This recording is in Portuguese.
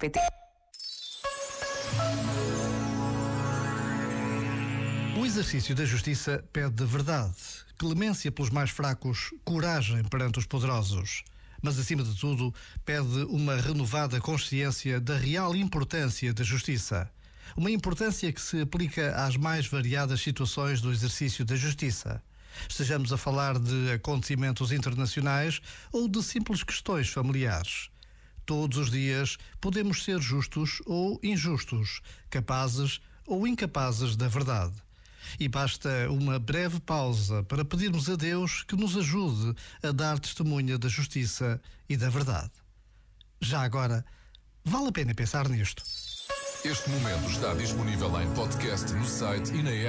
pt O exercício da justiça pede verdade, clemência pelos mais fracos, coragem perante os poderosos. Mas, acima de tudo, pede uma renovada consciência da real importância da justiça. Uma importância que se aplica às mais variadas situações do exercício da justiça. Estejamos a falar de acontecimentos internacionais ou de simples questões familiares. Todos os dias podemos ser justos ou injustos, capazes ou incapazes da verdade. E basta uma breve pausa para pedirmos a Deus que nos ajude a dar testemunha da justiça e da verdade. Já agora, vale a pena pensar nisto. Este momento está disponível em podcast no site e na app.